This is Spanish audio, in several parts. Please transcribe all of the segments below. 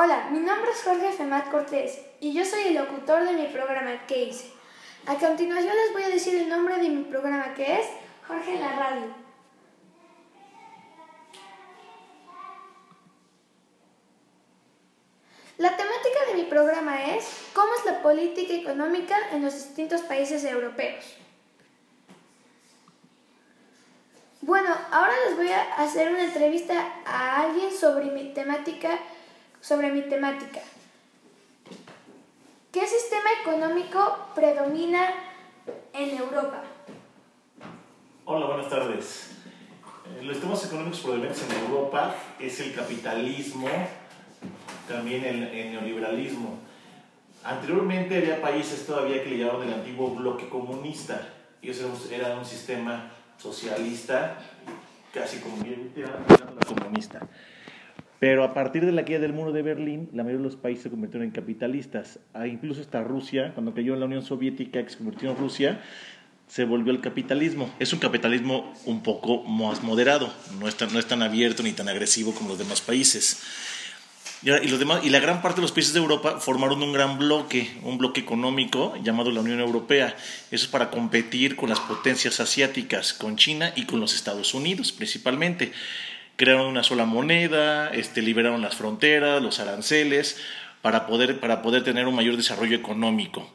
Hola, mi nombre es Jorge Femat Cortés y yo soy el locutor de mi programa ¿Qué hice? A continuación les voy a decir el nombre de mi programa que es Jorge en la Radio. La temática de mi programa es ¿Cómo es la política económica en los distintos países europeos? Bueno, ahora les voy a hacer una entrevista a alguien sobre mi temática, sobre mi temática. ¿Qué sistema económico predomina en Europa? Hola, buenas tardes. Eh, Los sistemas económicos predominantes en Europa es el capitalismo, también el, el neoliberalismo. Anteriormente había países todavía que le llamaban el antiguo bloque comunista. Y eso era un, sistema socialista, casi como comunista. Pero a partir de la caída del muro de Berlín, la mayoría de los países se convirtieron en capitalistas. Ah, incluso hasta Rusia, cuando cayó en la Unión Soviética, que se convirtió en Rusia, se volvió el capitalismo. Es un capitalismo un poco más moderado, no es tan, no es tan abierto ni tan agresivo como los demás países. Y, y los demás, y la gran parte de los países de Europa formaron un gran bloque, un bloque económico llamado la Unión Europea. Eso es para competir con las potencias asiáticas, con China y con los Estados Unidos principalmente. Crearon una sola moneda, este, liberaron las fronteras, los aranceles, para poder, para poder tener un mayor desarrollo económico.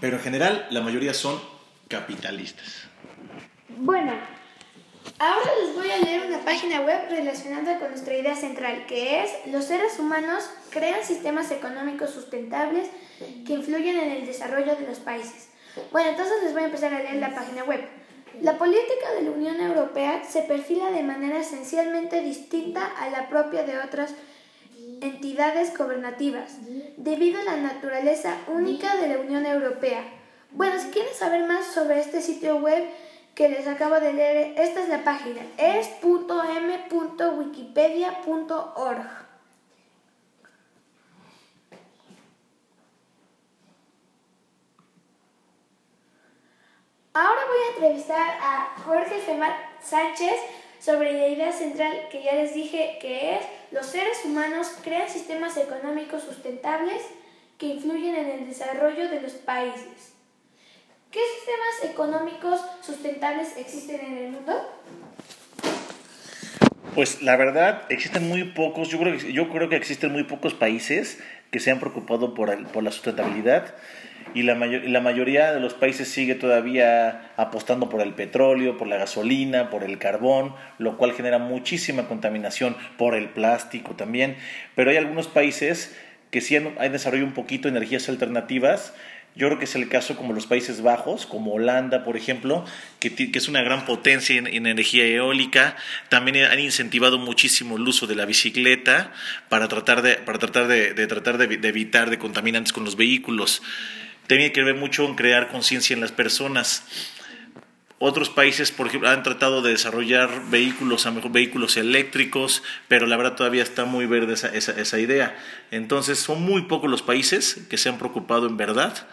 Pero en general, la mayoría son capitalistas. Bueno, ahora les voy a leer una página web relacionada con nuestra idea central, que es los seres humanos crean sistemas económicos sustentables que influyen en el desarrollo de los países. Bueno, entonces les voy a empezar a leer la página web. La política de la Unión Europea se perfila de manera esencialmente distinta a la propia de otras entidades gobernativas, debido a la naturaleza única de la Unión Europea. Bueno, si quieren saber más sobre este sitio web que les acabo de leer, esta es la página, es.m.wikipedia.org. Ahora voy a entrevistar a Jorge Femat Sánchez sobre la idea central que ya les dije que es los seres humanos crean sistemas económicos sustentables que influyen en el desarrollo de los países. ¿Qué sistemas económicos sustentables existen en el mundo? Pues la verdad, existen muy pocos, yo creo, yo creo que existen muy pocos países que se han preocupado por, el- por la sustentabilidad y la, mayo- y la mayoría de los países sigue todavía apostando por el petróleo, por la gasolina, por el carbón, lo cual genera muchísima contaminación, por el plástico también, pero hay algunos países que sí han, han desarrollado un poquito energías alternativas, yo creo que es el caso como los Países Bajos, como Holanda, por ejemplo, que, es una gran potencia en, en energía eólica. También han incentivado muchísimo el uso de la bicicleta para tratar de, para tratar de, de tratar de, de evitar de contaminantes con los vehículos. Tiene que ver mucho en crear conciencia en las personas. Otros países, por ejemplo, han tratado de desarrollar vehículos, a mejor vehículos eléctricos, pero la verdad todavía está muy verde esa, esa, esa idea. Entonces, son muy pocos los países que se han preocupado en verdad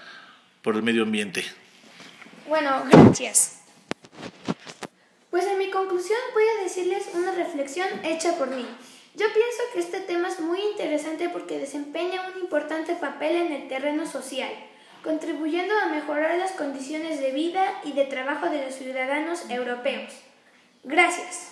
por el medio ambiente. Bueno, gracias. Pues en mi conclusión voy a decirles una reflexión hecha por mí. Yo pienso que este tema es muy interesante porque desempeña un importante papel en el terreno social, contribuyendo a mejorar las condiciones de vida y de trabajo de los ciudadanos europeos. Gracias.